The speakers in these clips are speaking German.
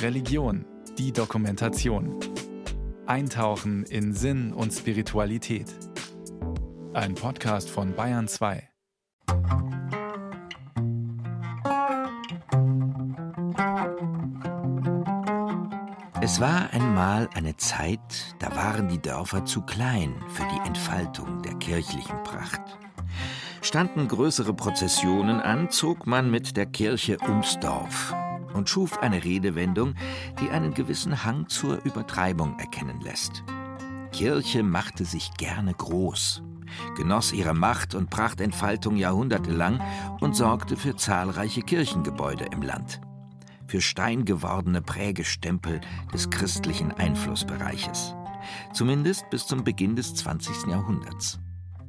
Religion, die Dokumentation. Eintauchen in Sinn und Spiritualität. Ein Podcast von Bayern 2. Es war einmal eine Zeit, da waren die Dörfer zu klein für die Entfaltung der kirchlichen Pracht. Standen größere Prozessionen an, zog man mit der Kirche ums Dorf und schuf eine Redewendung, die einen gewissen Hang zur Übertreibung erkennen lässt. Kirche machte sich gerne groß, genoss ihre Macht und Prachtentfaltung jahrhundertelang und sorgte für zahlreiche Kirchengebäude im Land für steingewordene Prägestempel des christlichen Einflussbereiches. Zumindest bis zum Beginn des 20. Jahrhunderts.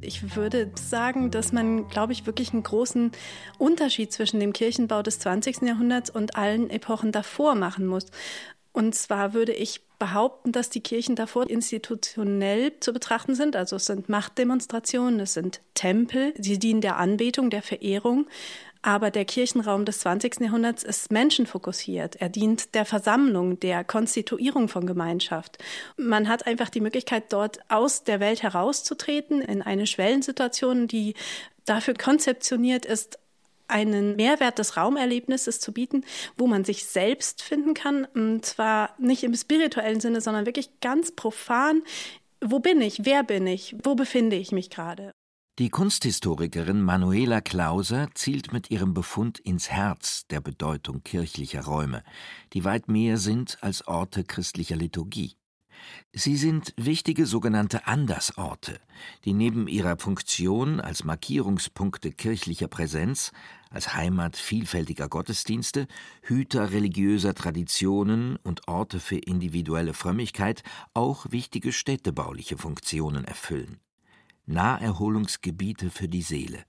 Ich würde sagen, dass man, glaube ich, wirklich einen großen Unterschied zwischen dem Kirchenbau des 20. Jahrhunderts und allen Epochen davor machen muss. Und zwar würde ich behaupten, dass die Kirchen davor institutionell zu betrachten sind. Also es sind Machtdemonstrationen, es sind Tempel, sie dienen der Anbetung, der Verehrung. Aber der Kirchenraum des 20. Jahrhunderts ist menschenfokussiert. Er dient der Versammlung, der Konstituierung von Gemeinschaft. Man hat einfach die Möglichkeit, dort aus der Welt herauszutreten in eine Schwellensituation, die dafür konzeptioniert ist, einen Mehrwert des Raumerlebnisses zu bieten, wo man sich selbst finden kann. Und zwar nicht im spirituellen Sinne, sondern wirklich ganz profan. Wo bin ich? Wer bin ich? Wo befinde ich mich gerade? Die Kunsthistorikerin Manuela Klauser zielt mit ihrem Befund ins Herz der Bedeutung kirchlicher Räume, die weit mehr sind als Orte christlicher Liturgie. Sie sind wichtige sogenannte Andersorte, die neben ihrer Funktion als Markierungspunkte kirchlicher Präsenz, als Heimat vielfältiger Gottesdienste, Hüter religiöser Traditionen und Orte für individuelle Frömmigkeit auch wichtige städtebauliche Funktionen erfüllen. Naherholungsgebiete für die Seele,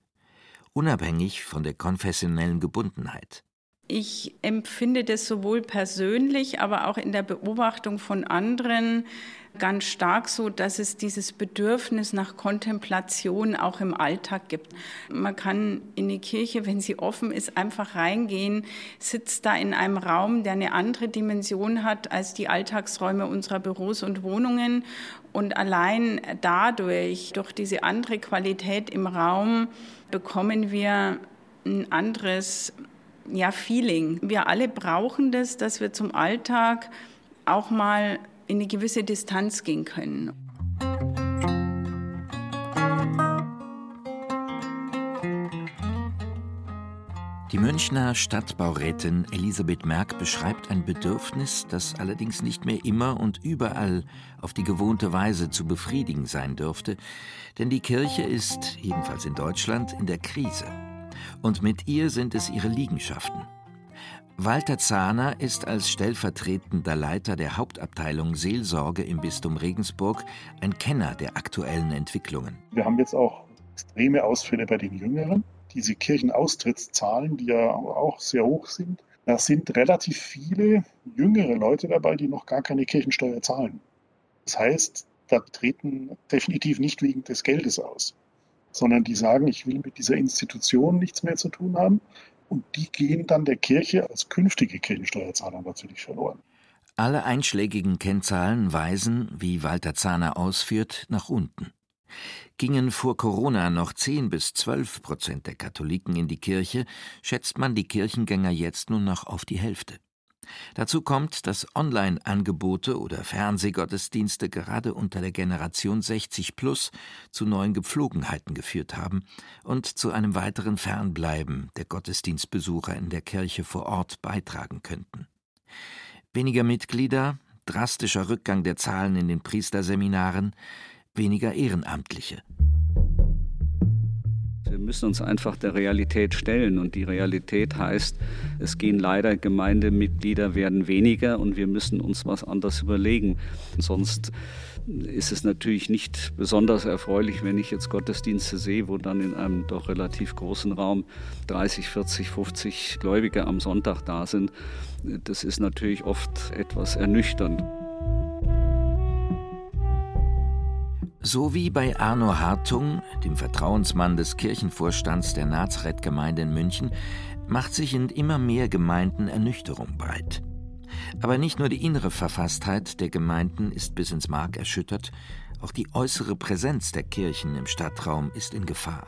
unabhängig von der konfessionellen Gebundenheit. Ich empfinde das sowohl persönlich, aber auch in der Beobachtung von anderen ganz stark so, dass es dieses Bedürfnis nach Kontemplation auch im Alltag gibt. Man kann in die Kirche, wenn sie offen ist, einfach reingehen, sitzt da in einem Raum, der eine andere Dimension hat als die Alltagsräume unserer Büros und Wohnungen. Und allein dadurch, durch diese andere Qualität im Raum, bekommen wir ein anderes ja, Feeling. Wir alle brauchen das, dass wir zum Alltag auch mal in eine gewisse Distanz gehen können. Die Münchner Stadtbaurätin Elisabeth Merck beschreibt ein Bedürfnis, das allerdings nicht mehr immer und überall auf die gewohnte Weise zu befriedigen sein dürfte, denn die Kirche ist, jedenfalls in Deutschland, in der Krise und mit ihr sind es ihre Liegenschaften. Walter Zahner ist als stellvertretender Leiter der Hauptabteilung Seelsorge im Bistum Regensburg ein Kenner der aktuellen Entwicklungen. Wir haben jetzt auch extreme Ausfälle bei den Jüngeren. Diese Kirchenaustrittszahlen, die ja auch sehr hoch sind, da sind relativ viele jüngere Leute dabei, die noch gar keine Kirchensteuer zahlen. Das heißt, da treten definitiv nicht wegen des Geldes aus sondern die sagen, ich will mit dieser Institution nichts mehr zu tun haben. Und die gehen dann der Kirche als künftige Kirchensteuerzahler natürlich verloren. Alle einschlägigen Kennzahlen weisen, wie Walter Zahner ausführt, nach unten. Gingen vor Corona noch 10 bis 12 Prozent der Katholiken in die Kirche, schätzt man die Kirchengänger jetzt nur noch auf die Hälfte. Dazu kommt, dass Online-Angebote oder Fernsehgottesdienste gerade unter der Generation 60 plus zu neuen Gepflogenheiten geführt haben und zu einem weiteren Fernbleiben der Gottesdienstbesucher in der Kirche vor Ort beitragen könnten. Weniger Mitglieder, drastischer Rückgang der Zahlen in den Priesterseminaren, weniger Ehrenamtliche. Wir müssen uns einfach der Realität stellen und die Realität heißt, es gehen leider Gemeindemitglieder werden weniger und wir müssen uns was anderes überlegen. Sonst ist es natürlich nicht besonders erfreulich, wenn ich jetzt Gottesdienste sehe, wo dann in einem doch relativ großen Raum 30, 40, 50 Gläubige am Sonntag da sind. Das ist natürlich oft etwas ernüchternd. So wie bei Arno Hartung, dem Vertrauensmann des Kirchenvorstands der Nazareth-Gemeinde in München, macht sich in immer mehr Gemeinden Ernüchterung breit. Aber nicht nur die innere Verfasstheit der Gemeinden ist bis ins Mark erschüttert, auch die äußere Präsenz der Kirchen im Stadtraum ist in Gefahr.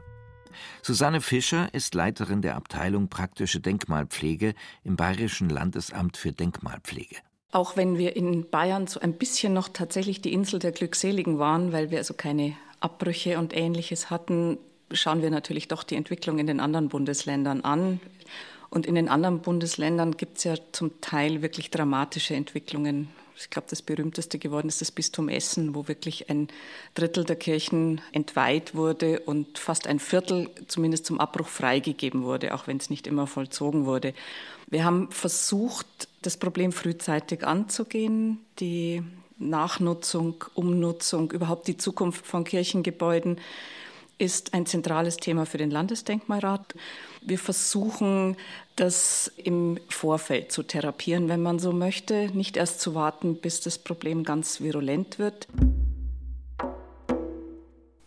Susanne Fischer ist Leiterin der Abteilung Praktische Denkmalpflege im Bayerischen Landesamt für Denkmalpflege. Auch wenn wir in Bayern so ein bisschen noch tatsächlich die Insel der Glückseligen waren, weil wir also keine Abbrüche und ähnliches hatten, schauen wir natürlich doch die Entwicklung in den anderen Bundesländern an. Und in den anderen Bundesländern gibt es ja zum Teil wirklich dramatische Entwicklungen. Ich glaube, das berühmteste geworden ist das Bistum Essen, wo wirklich ein Drittel der Kirchen entweiht wurde und fast ein Viertel zumindest zum Abbruch freigegeben wurde, auch wenn es nicht immer vollzogen wurde. Wir haben versucht, das Problem frühzeitig anzugehen, die Nachnutzung, Umnutzung, überhaupt die Zukunft von Kirchengebäuden ist ein zentrales Thema für den Landesdenkmalrat. Wir versuchen, das im Vorfeld zu therapieren, wenn man so möchte, nicht erst zu warten, bis das Problem ganz virulent wird.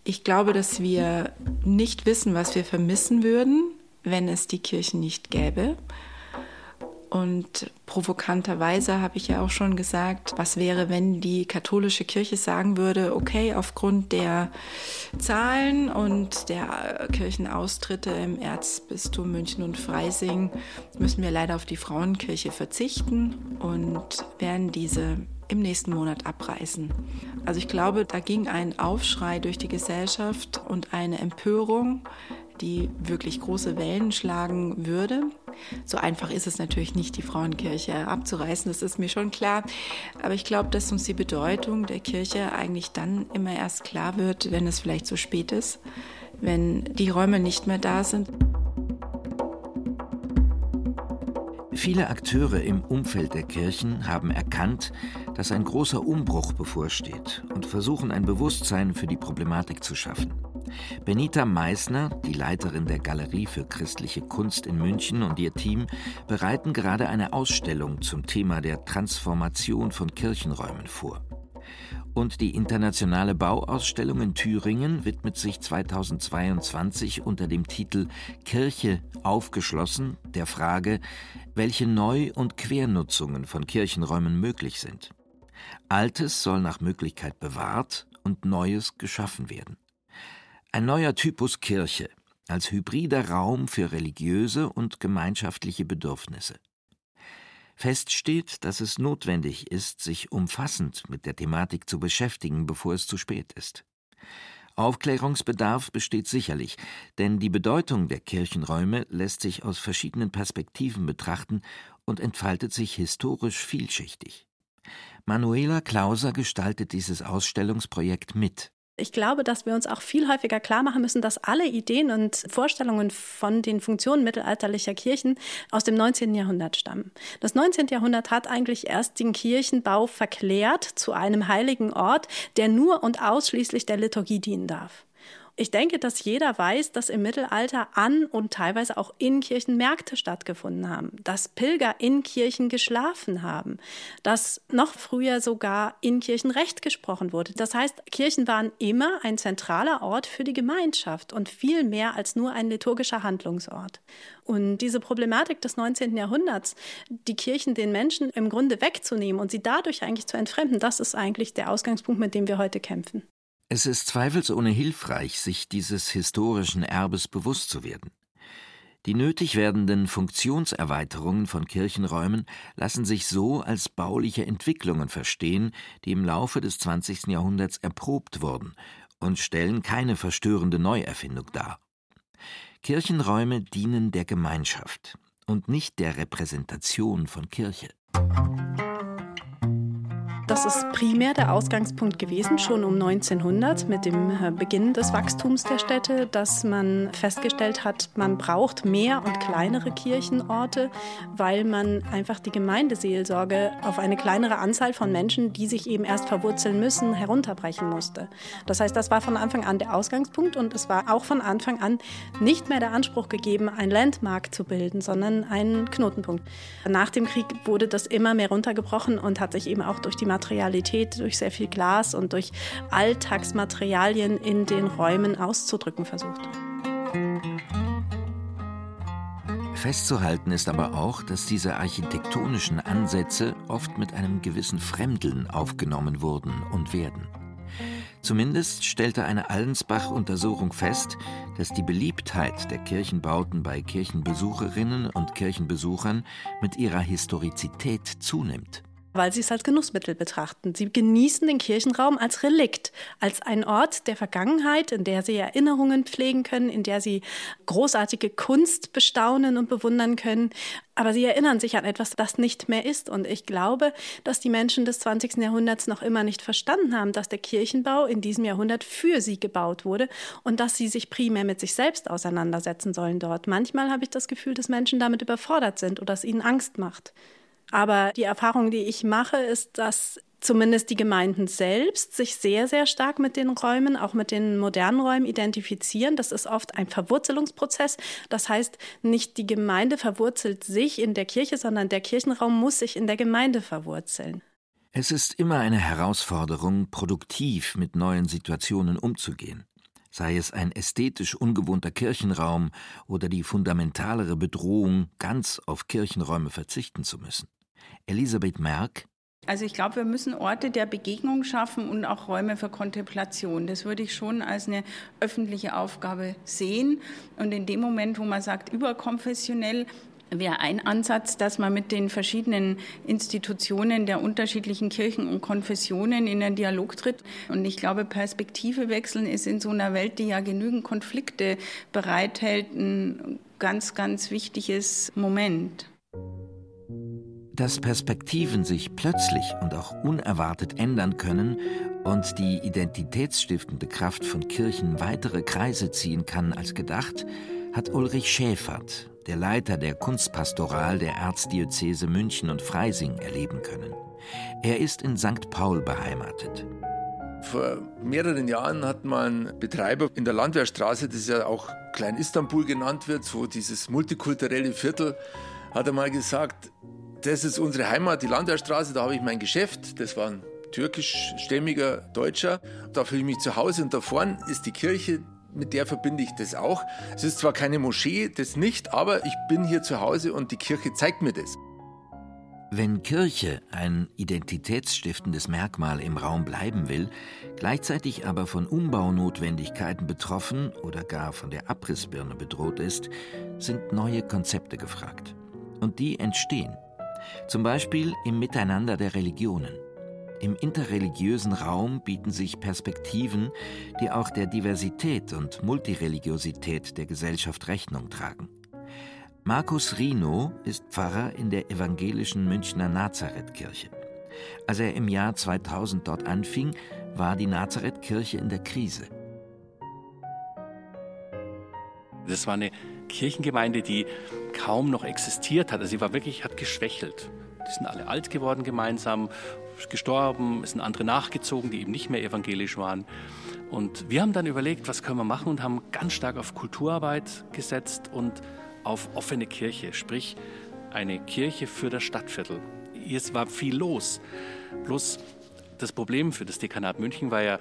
Ich glaube, dass wir nicht wissen, was wir vermissen würden, wenn es die Kirchen nicht gäbe. Und provokanterweise habe ich ja auch schon gesagt, was wäre, wenn die katholische Kirche sagen würde, okay, aufgrund der Zahlen und der Kirchenaustritte im Erzbistum München und Freising müssen wir leider auf die Frauenkirche verzichten und werden diese im nächsten Monat abreißen. Also ich glaube, da ging ein Aufschrei durch die Gesellschaft und eine Empörung, die wirklich große Wellen schlagen würde. So einfach ist es natürlich nicht, die Frauenkirche abzureißen, das ist mir schon klar. Aber ich glaube, dass uns die Bedeutung der Kirche eigentlich dann immer erst klar wird, wenn es vielleicht zu spät ist, wenn die Räume nicht mehr da sind. Viele Akteure im Umfeld der Kirchen haben erkannt, dass ein großer Umbruch bevorsteht und versuchen ein Bewusstsein für die Problematik zu schaffen. Benita Meissner, die Leiterin der Galerie für christliche Kunst in München und ihr Team bereiten gerade eine Ausstellung zum Thema der Transformation von Kirchenräumen vor. Und die internationale Bauausstellung in Thüringen widmet sich 2022 unter dem Titel Kirche aufgeschlossen der Frage, welche Neu- und Quernutzungen von Kirchenräumen möglich sind. Altes soll nach Möglichkeit bewahrt und Neues geschaffen werden. Ein neuer Typus Kirche als hybrider Raum für religiöse und gemeinschaftliche Bedürfnisse. Fest steht, dass es notwendig ist, sich umfassend mit der Thematik zu beschäftigen, bevor es zu spät ist. Aufklärungsbedarf besteht sicherlich, denn die Bedeutung der Kirchenräume lässt sich aus verschiedenen Perspektiven betrachten und entfaltet sich historisch vielschichtig. Manuela Klauser gestaltet dieses Ausstellungsprojekt mit. Ich glaube, dass wir uns auch viel häufiger klar machen müssen, dass alle Ideen und Vorstellungen von den Funktionen mittelalterlicher Kirchen aus dem 19. Jahrhundert stammen. Das 19. Jahrhundert hat eigentlich erst den Kirchenbau verklärt zu einem heiligen Ort, der nur und ausschließlich der Liturgie dienen darf. Ich denke, dass jeder weiß, dass im Mittelalter an und teilweise auch in Kirchen Märkte stattgefunden haben, dass Pilger in Kirchen geschlafen haben, dass noch früher sogar in Kirchen Recht gesprochen wurde. Das heißt, Kirchen waren immer ein zentraler Ort für die Gemeinschaft und viel mehr als nur ein liturgischer Handlungsort. Und diese Problematik des 19. Jahrhunderts, die Kirchen den Menschen im Grunde wegzunehmen und sie dadurch eigentlich zu entfremden, das ist eigentlich der Ausgangspunkt, mit dem wir heute kämpfen. Es ist zweifelsohne hilfreich, sich dieses historischen Erbes bewusst zu werden. Die nötig werdenden Funktionserweiterungen von Kirchenräumen lassen sich so als bauliche Entwicklungen verstehen, die im Laufe des 20. Jahrhunderts erprobt wurden und stellen keine verstörende Neuerfindung dar. Kirchenräume dienen der Gemeinschaft und nicht der Repräsentation von Kirche. Das ist primär der Ausgangspunkt gewesen, schon um 1900 mit dem äh, Beginn des Wachstums der Städte, dass man festgestellt hat, man braucht mehr und kleinere Kirchenorte, weil man einfach die Gemeindeseelsorge auf eine kleinere Anzahl von Menschen, die sich eben erst verwurzeln müssen, herunterbrechen musste. Das heißt, das war von Anfang an der Ausgangspunkt und es war auch von Anfang an nicht mehr der Anspruch gegeben, ein Landmark zu bilden, sondern einen Knotenpunkt. Nach dem Krieg wurde das immer mehr runtergebrochen und hat sich eben auch durch die Materialität, durch sehr viel Glas und durch Alltagsmaterialien in den Räumen auszudrücken versucht. Festzuhalten ist aber auch, dass diese architektonischen Ansätze oft mit einem gewissen Fremdeln aufgenommen wurden und werden. Zumindest stellte eine Allensbach-Untersuchung fest, dass die Beliebtheit der Kirchenbauten bei Kirchenbesucherinnen und Kirchenbesuchern mit ihrer Historizität zunimmt weil sie es als Genussmittel betrachten. Sie genießen den Kirchenraum als Relikt, als ein Ort der Vergangenheit, in der sie Erinnerungen pflegen können, in der sie großartige Kunst bestaunen und bewundern können. Aber sie erinnern sich an etwas, das nicht mehr ist. Und ich glaube, dass die Menschen des 20. Jahrhunderts noch immer nicht verstanden haben, dass der Kirchenbau in diesem Jahrhundert für sie gebaut wurde und dass sie sich primär mit sich selbst auseinandersetzen sollen dort. Manchmal habe ich das Gefühl, dass Menschen damit überfordert sind oder es ihnen Angst macht. Aber die Erfahrung, die ich mache, ist, dass zumindest die Gemeinden selbst sich sehr, sehr stark mit den Räumen, auch mit den modernen Räumen identifizieren. Das ist oft ein Verwurzelungsprozess. Das heißt, nicht die Gemeinde verwurzelt sich in der Kirche, sondern der Kirchenraum muss sich in der Gemeinde verwurzeln. Es ist immer eine Herausforderung, produktiv mit neuen Situationen umzugehen. Sei es ein ästhetisch ungewohnter Kirchenraum oder die fundamentalere Bedrohung, ganz auf Kirchenräume verzichten zu müssen. Elisabeth Merck. Also ich glaube, wir müssen Orte der Begegnung schaffen und auch Räume für Kontemplation. Das würde ich schon als eine öffentliche Aufgabe sehen. Und in dem Moment, wo man sagt, überkonfessionell, wäre ein Ansatz, dass man mit den verschiedenen Institutionen der unterschiedlichen Kirchen und Konfessionen in einen Dialog tritt. Und ich glaube, Perspektive wechseln ist in so einer Welt, die ja genügend Konflikte bereithält, ein ganz, ganz wichtiges Moment dass Perspektiven sich plötzlich und auch unerwartet ändern können und die identitätsstiftende Kraft von Kirchen weitere Kreise ziehen kann als gedacht, hat Ulrich Schäfert, der Leiter der Kunstpastoral der Erzdiözese München und Freising, erleben können. Er ist in St. Paul beheimatet. Vor mehreren Jahren hat man Betreiber in der Landwehrstraße, das ja auch Klein Istanbul genannt wird, so dieses multikulturelle Viertel, hat er mal gesagt, das ist unsere Heimat, die Landwehrstraße, da habe ich mein Geschäft. Das war ein türkischstämmiger Deutscher. Da fühle ich mich zu Hause und da vorne ist die Kirche, mit der verbinde ich das auch. Es ist zwar keine Moschee, das nicht, aber ich bin hier zu Hause und die Kirche zeigt mir das. Wenn Kirche ein identitätsstiftendes Merkmal im Raum bleiben will, gleichzeitig aber von Umbaunotwendigkeiten betroffen oder gar von der Abrissbirne bedroht ist, sind neue Konzepte gefragt. Und die entstehen zum Beispiel im Miteinander der Religionen. Im interreligiösen Raum bieten sich Perspektiven, die auch der Diversität und Multireligiosität der Gesellschaft Rechnung tragen. Markus Rino ist Pfarrer in der evangelischen Münchner Nazarethkirche. Als er im Jahr 2000 dort anfing, war die Nazarethkirche in der Krise. Das war eine Kirchengemeinde, die kaum noch existiert hat. Also sie war wirklich, hat geschwächelt. Die sind alle alt geworden gemeinsam, gestorben, es sind andere nachgezogen, die eben nicht mehr evangelisch waren. Und wir haben dann überlegt, was können wir machen und haben ganz stark auf Kulturarbeit gesetzt und auf offene Kirche, sprich eine Kirche für das Stadtviertel. Es war viel los. Bloß das Problem für das Dekanat München war ja,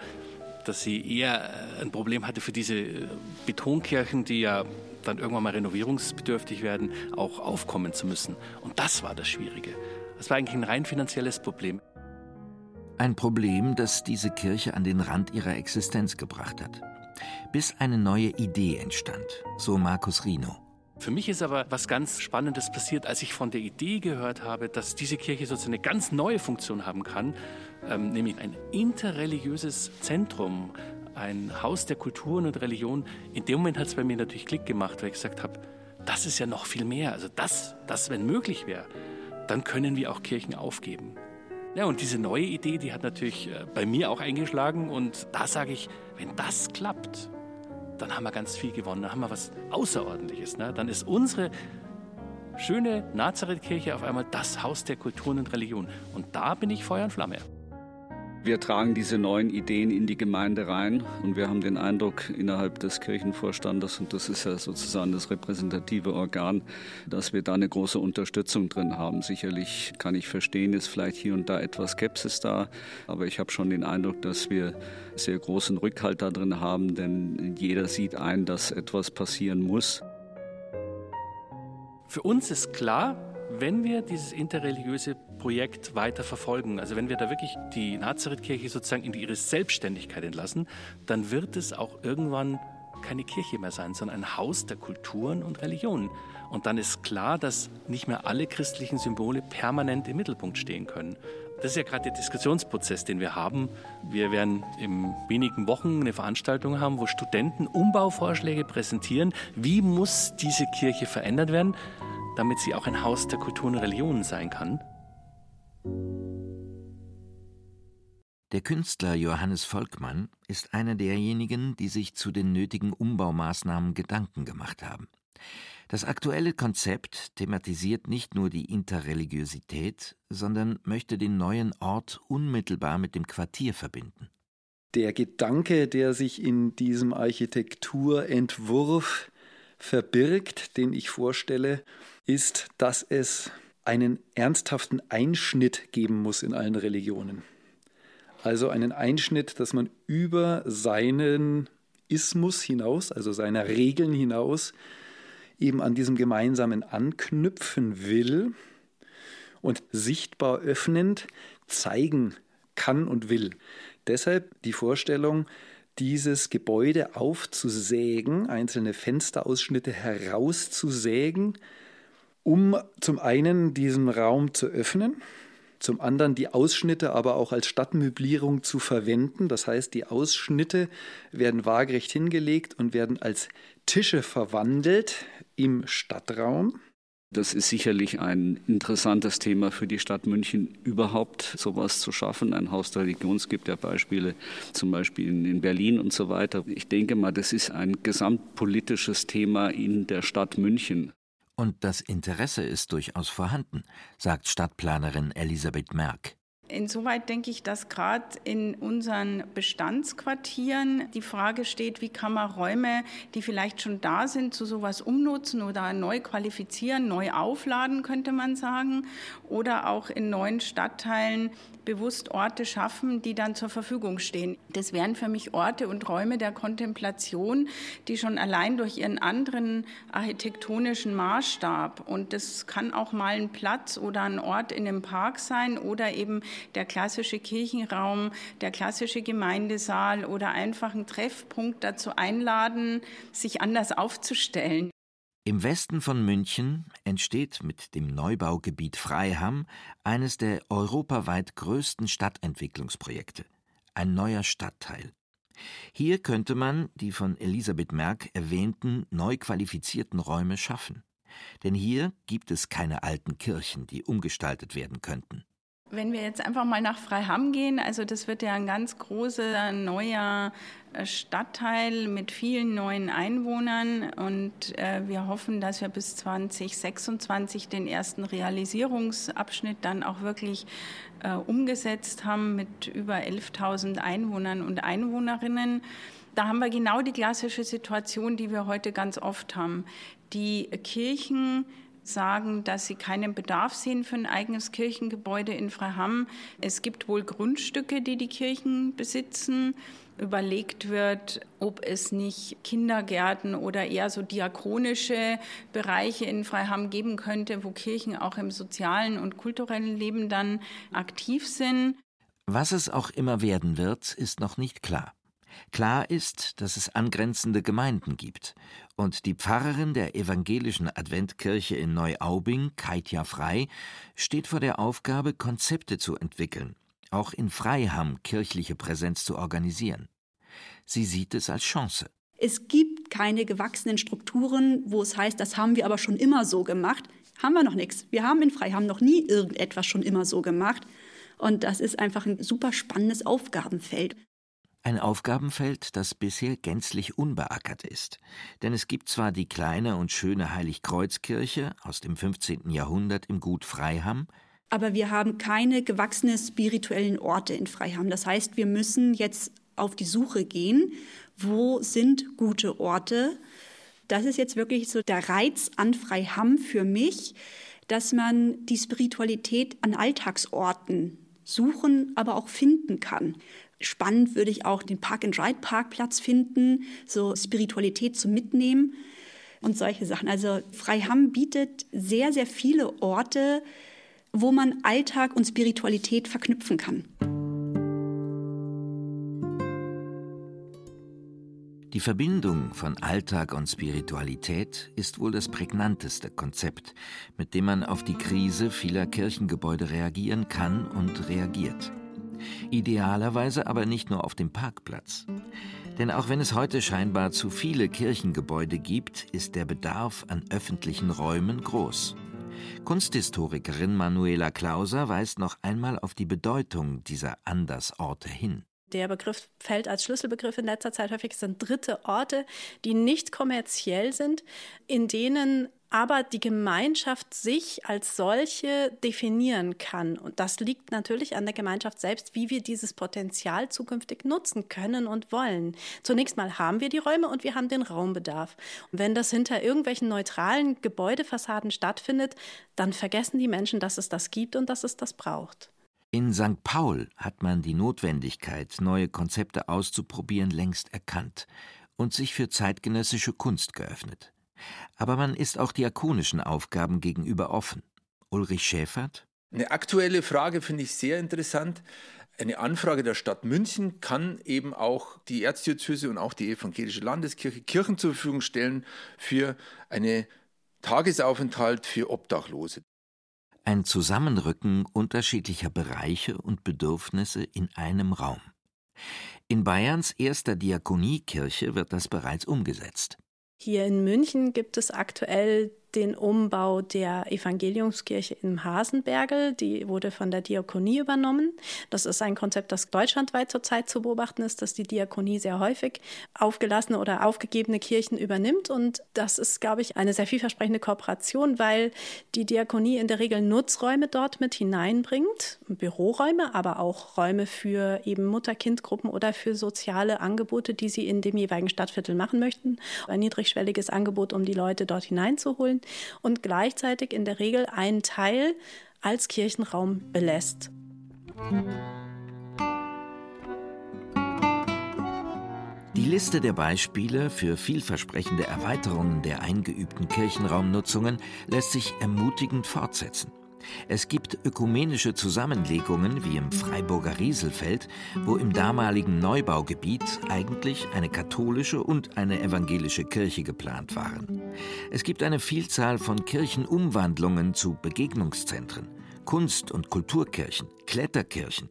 dass sie eher ein Problem hatte für diese Betonkirchen, die ja dann irgendwann mal renovierungsbedürftig werden, auch aufkommen zu müssen. Und das war das Schwierige. Das war eigentlich ein rein finanzielles Problem. Ein Problem, das diese Kirche an den Rand ihrer Existenz gebracht hat. Bis eine neue Idee entstand, so Markus Rino. Für mich ist aber was ganz Spannendes passiert, als ich von der Idee gehört habe, dass diese Kirche sozusagen eine ganz neue Funktion haben kann, ähm, nämlich ein interreligiöses Zentrum, ein Haus der Kulturen und Religion. In dem Moment hat es bei mir natürlich Klick gemacht, weil ich gesagt habe, das ist ja noch viel mehr. Also das, das wenn möglich wäre, dann können wir auch Kirchen aufgeben. Ja, und diese neue Idee, die hat natürlich äh, bei mir auch eingeschlagen. Und da sage ich, wenn das klappt, dann haben wir ganz viel gewonnen. Dann haben wir was Außerordentliches. Ne? Dann ist unsere schöne Nazareth-Kirche auf einmal das Haus der Kulturen und Religion. Und da bin ich Feuer und Flamme. Wir tragen diese neuen Ideen in die Gemeinde rein und wir haben den Eindruck innerhalb des Kirchenvorstandes, und das ist ja sozusagen das repräsentative Organ, dass wir da eine große Unterstützung drin haben. Sicherlich kann ich verstehen, ist vielleicht hier und da etwas Skepsis da, aber ich habe schon den Eindruck, dass wir sehr großen Rückhalt da drin haben, denn jeder sieht ein, dass etwas passieren muss. Für uns ist klar, wenn wir dieses interreligiöse Projekt weiter verfolgen, also wenn wir da wirklich die Nazarethkirche sozusagen in ihre Selbstständigkeit entlassen, dann wird es auch irgendwann keine Kirche mehr sein, sondern ein Haus der Kulturen und Religionen. Und dann ist klar, dass nicht mehr alle christlichen Symbole permanent im Mittelpunkt stehen können. Das ist ja gerade der Diskussionsprozess, den wir haben. Wir werden in wenigen Wochen eine Veranstaltung haben, wo Studenten Umbauvorschläge präsentieren. Wie muss diese Kirche verändert werden? Damit sie auch ein Haus der Kulturen und Religionen sein kann? Der Künstler Johannes Volkmann ist einer derjenigen, die sich zu den nötigen Umbaumaßnahmen Gedanken gemacht haben. Das aktuelle Konzept thematisiert nicht nur die Interreligiosität, sondern möchte den neuen Ort unmittelbar mit dem Quartier verbinden. Der Gedanke, der sich in diesem Architekturentwurf verbirgt, den ich vorstelle, ist, dass es einen ernsthaften Einschnitt geben muss in allen Religionen. Also einen Einschnitt, dass man über seinen Ismus hinaus, also seiner Regeln hinaus, eben an diesem Gemeinsamen anknüpfen will und sichtbar öffnend zeigen kann und will. Deshalb die Vorstellung, dieses Gebäude aufzusägen, einzelne Fensterausschnitte herauszusägen, um zum einen diesen Raum zu öffnen, zum anderen die Ausschnitte aber auch als Stadtmöblierung zu verwenden. Das heißt, die Ausschnitte werden waagerecht hingelegt und werden als Tische verwandelt im Stadtraum. Das ist sicherlich ein interessantes Thema für die Stadt München, überhaupt sowas zu schaffen. Ein Haus der Religion, es gibt ja Beispiele, zum Beispiel in Berlin und so weiter. Ich denke mal, das ist ein gesamtpolitisches Thema in der Stadt München. Und das Interesse ist durchaus vorhanden, sagt Stadtplanerin Elisabeth Merck. Insoweit denke ich, dass gerade in unseren Bestandsquartieren die Frage steht, wie kann man Räume, die vielleicht schon da sind, zu sowas umnutzen oder neu qualifizieren, neu aufladen, könnte man sagen, oder auch in neuen Stadtteilen bewusst Orte schaffen, die dann zur Verfügung stehen. Das wären für mich Orte und Räume der Kontemplation, die schon allein durch ihren anderen architektonischen Maßstab und das kann auch mal ein Platz oder ein Ort in einem Park sein oder eben der klassische Kirchenraum, der klassische Gemeindesaal oder einfach ein Treffpunkt dazu einladen, sich anders aufzustellen. Im Westen von München entsteht mit dem Neubaugebiet Freiham eines der europaweit größten Stadtentwicklungsprojekte, ein neuer Stadtteil. Hier könnte man die von Elisabeth Merck erwähnten neu qualifizierten Räume schaffen. Denn hier gibt es keine alten Kirchen, die umgestaltet werden könnten. Wenn wir jetzt einfach mal nach Freiham gehen, also das wird ja ein ganz großer neuer äh, Stadtteil mit vielen neuen Einwohnern und äh, wir hoffen, dass wir bis 2026 den ersten Realisierungsabschnitt dann auch wirklich äh, umgesetzt haben mit über 11.000 Einwohnern und Einwohnerinnen. Da haben wir genau die klassische Situation, die wir heute ganz oft haben. Die Kirchen sagen, dass sie keinen Bedarf sehen für ein eigenes Kirchengebäude in Freiham. Es gibt wohl Grundstücke, die die Kirchen besitzen. Überlegt wird, ob es nicht Kindergärten oder eher so diakonische Bereiche in Freiham geben könnte, wo Kirchen auch im sozialen und kulturellen Leben dann aktiv sind. Was es auch immer werden wird, ist noch nicht klar. Klar ist, dass es angrenzende Gemeinden gibt, und die Pfarrerin der evangelischen Adventkirche in Neuaubing, Kaitja Frei, steht vor der Aufgabe, Konzepte zu entwickeln, auch in Freiham kirchliche Präsenz zu organisieren. Sie sieht es als Chance. Es gibt keine gewachsenen Strukturen, wo es heißt, das haben wir aber schon immer so gemacht. Haben wir noch nichts. Wir haben in Freiham noch nie irgendetwas schon immer so gemacht. Und das ist einfach ein super spannendes Aufgabenfeld. Ein Aufgabenfeld, das bisher gänzlich unbeackert ist, denn es gibt zwar die kleine und schöne Heiligkreuzkirche aus dem 15. Jahrhundert im Gut Freiham, Aber wir haben keine gewachsenen spirituellen Orte in Freiham. Das heißt, wir müssen jetzt auf die Suche gehen, wo sind gute Orte. Das ist jetzt wirklich so der Reiz an Freiham für mich, dass man die Spiritualität an Alltagsorten suchen, aber auch finden kann. Spannend würde ich auch den Park-and-Ride-Parkplatz finden, so Spiritualität zum Mitnehmen und solche Sachen. Also Freiham bietet sehr, sehr viele Orte, wo man Alltag und Spiritualität verknüpfen kann. Die Verbindung von Alltag und Spiritualität ist wohl das prägnanteste Konzept, mit dem man auf die Krise vieler Kirchengebäude reagieren kann und reagiert. Idealerweise aber nicht nur auf dem Parkplatz. Denn auch wenn es heute scheinbar zu viele Kirchengebäude gibt, ist der Bedarf an öffentlichen Räumen groß. Kunsthistorikerin Manuela Klauser weist noch einmal auf die Bedeutung dieser Andersorte hin. Der Begriff fällt als Schlüsselbegriff in letzter Zeit häufig, es sind dritte Orte, die nicht kommerziell sind, in denen aber die Gemeinschaft sich als solche definieren kann. Und das liegt natürlich an der Gemeinschaft selbst, wie wir dieses Potenzial zukünftig nutzen können und wollen. Zunächst mal haben wir die Räume und wir haben den Raumbedarf. Und wenn das hinter irgendwelchen neutralen Gebäudefassaden stattfindet, dann vergessen die Menschen, dass es das gibt und dass es das braucht. In St. Paul hat man die Notwendigkeit, neue Konzepte auszuprobieren, längst erkannt und sich für zeitgenössische Kunst geöffnet. Aber man ist auch diakonischen Aufgaben gegenüber offen. Ulrich Schäfert? Eine aktuelle Frage finde ich sehr interessant. Eine Anfrage der Stadt München kann eben auch die Erzdiözese und auch die evangelische Landeskirche Kirchen zur Verfügung stellen für einen Tagesaufenthalt für Obdachlose ein Zusammenrücken unterschiedlicher Bereiche und Bedürfnisse in einem Raum. In Bayerns erster Diakoniekirche wird das bereits umgesetzt. Hier in München gibt es aktuell den Umbau der Evangeliumskirche im Hasenbergel. Die wurde von der Diakonie übernommen. Das ist ein Konzept, das deutschlandweit zurzeit zu beobachten ist, dass die Diakonie sehr häufig aufgelassene oder aufgegebene Kirchen übernimmt. Und das ist, glaube ich, eine sehr vielversprechende Kooperation, weil die Diakonie in der Regel Nutzräume dort mit hineinbringt, Büroräume, aber auch Räume für eben Mutter-Kind-Gruppen oder für soziale Angebote, die sie in dem jeweiligen Stadtviertel machen möchten. Ein niedrigschwelliges Angebot, um die Leute dort hineinzuholen und gleichzeitig in der Regel einen Teil als Kirchenraum belässt. Die Liste der Beispiele für vielversprechende Erweiterungen der eingeübten Kirchenraumnutzungen lässt sich ermutigend fortsetzen. Es gibt ökumenische Zusammenlegungen wie im Freiburger Rieselfeld, wo im damaligen Neubaugebiet eigentlich eine katholische und eine evangelische Kirche geplant waren. Es gibt eine Vielzahl von Kirchenumwandlungen zu Begegnungszentren, Kunst- und Kulturkirchen, Kletterkirchen.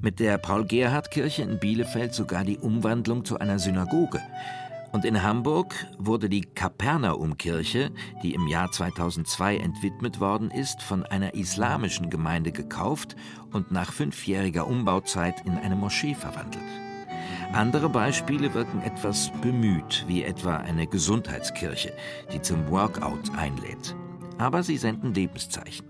Mit der Paul-Gerhardt-Kirche in Bielefeld sogar die Umwandlung zu einer Synagoge und in Hamburg wurde die Kapernaumkirche, die im Jahr 2002 entwidmet worden ist, von einer islamischen Gemeinde gekauft und nach fünfjähriger Umbauzeit in eine Moschee verwandelt. Andere Beispiele wirken etwas bemüht, wie etwa eine Gesundheitskirche, die zum Workout einlädt. Aber sie senden Lebenszeichen.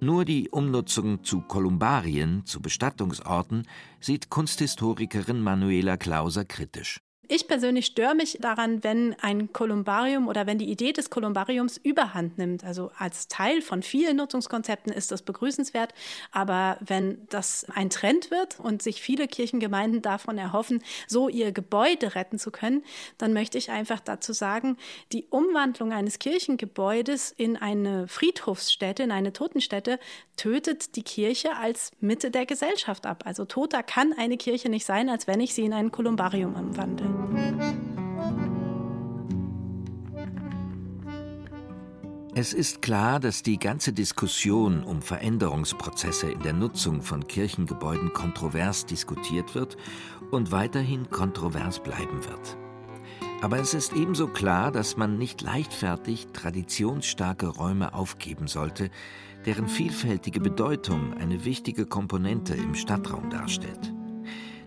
Nur die Umnutzung zu Kolumbarien, zu Bestattungsorten, sieht Kunsthistorikerin Manuela Klauser kritisch. Ich persönlich störe mich daran, wenn ein Kolumbarium oder wenn die Idee des Kolumbariums überhand nimmt. Also als Teil von vielen Nutzungskonzepten ist das begrüßenswert. Aber wenn das ein Trend wird und sich viele Kirchengemeinden davon erhoffen, so ihr Gebäude retten zu können, dann möchte ich einfach dazu sagen, die Umwandlung eines Kirchengebäudes in eine Friedhofsstätte, in eine Totenstätte, tötet die Kirche als Mitte der Gesellschaft ab. Also toter kann eine Kirche nicht sein, als wenn ich sie in ein Kolumbarium umwandle. Es ist klar, dass die ganze Diskussion um Veränderungsprozesse in der Nutzung von Kirchengebäuden kontrovers diskutiert wird und weiterhin kontrovers bleiben wird. Aber es ist ebenso klar, dass man nicht leichtfertig traditionsstarke Räume aufgeben sollte, deren vielfältige Bedeutung eine wichtige Komponente im Stadtraum darstellt.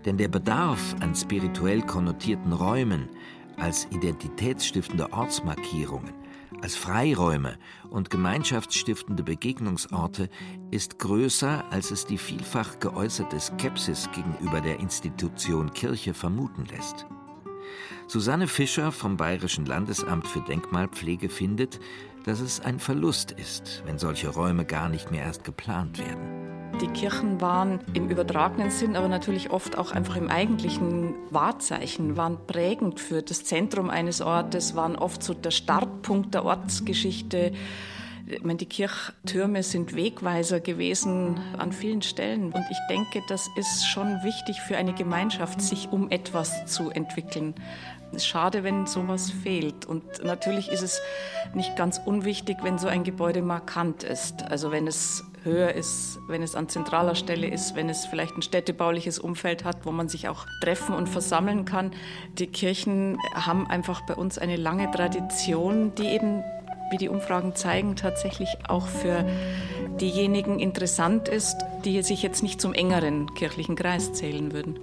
Denn der Bedarf an spirituell konnotierten Räumen als identitätsstiftende Ortsmarkierungen als Freiräume und gemeinschaftsstiftende Begegnungsorte ist größer, als es die vielfach geäußerte Skepsis gegenüber der Institution Kirche vermuten lässt. Susanne Fischer vom Bayerischen Landesamt für Denkmalpflege findet, dass es ein Verlust ist, wenn solche Räume gar nicht mehr erst geplant werden. Die Kirchen waren im übertragenen Sinn, aber natürlich oft auch einfach im eigentlichen Wahrzeichen, waren prägend für das Zentrum eines Ortes, waren oft so der Startpunkt der Ortsgeschichte. Ich meine, die Kirchtürme sind Wegweiser gewesen an vielen Stellen. Und ich denke, das ist schon wichtig für eine Gemeinschaft, sich um etwas zu entwickeln. Schade, wenn sowas fehlt. Und natürlich ist es nicht ganz unwichtig, wenn so ein Gebäude markant ist. Also wenn es höher ist, wenn es an zentraler Stelle ist, wenn es vielleicht ein städtebauliches Umfeld hat, wo man sich auch treffen und versammeln kann. Die Kirchen haben einfach bei uns eine lange Tradition, die eben wie die Umfragen zeigen, tatsächlich auch für diejenigen interessant ist, die sich jetzt nicht zum engeren kirchlichen Kreis zählen würden.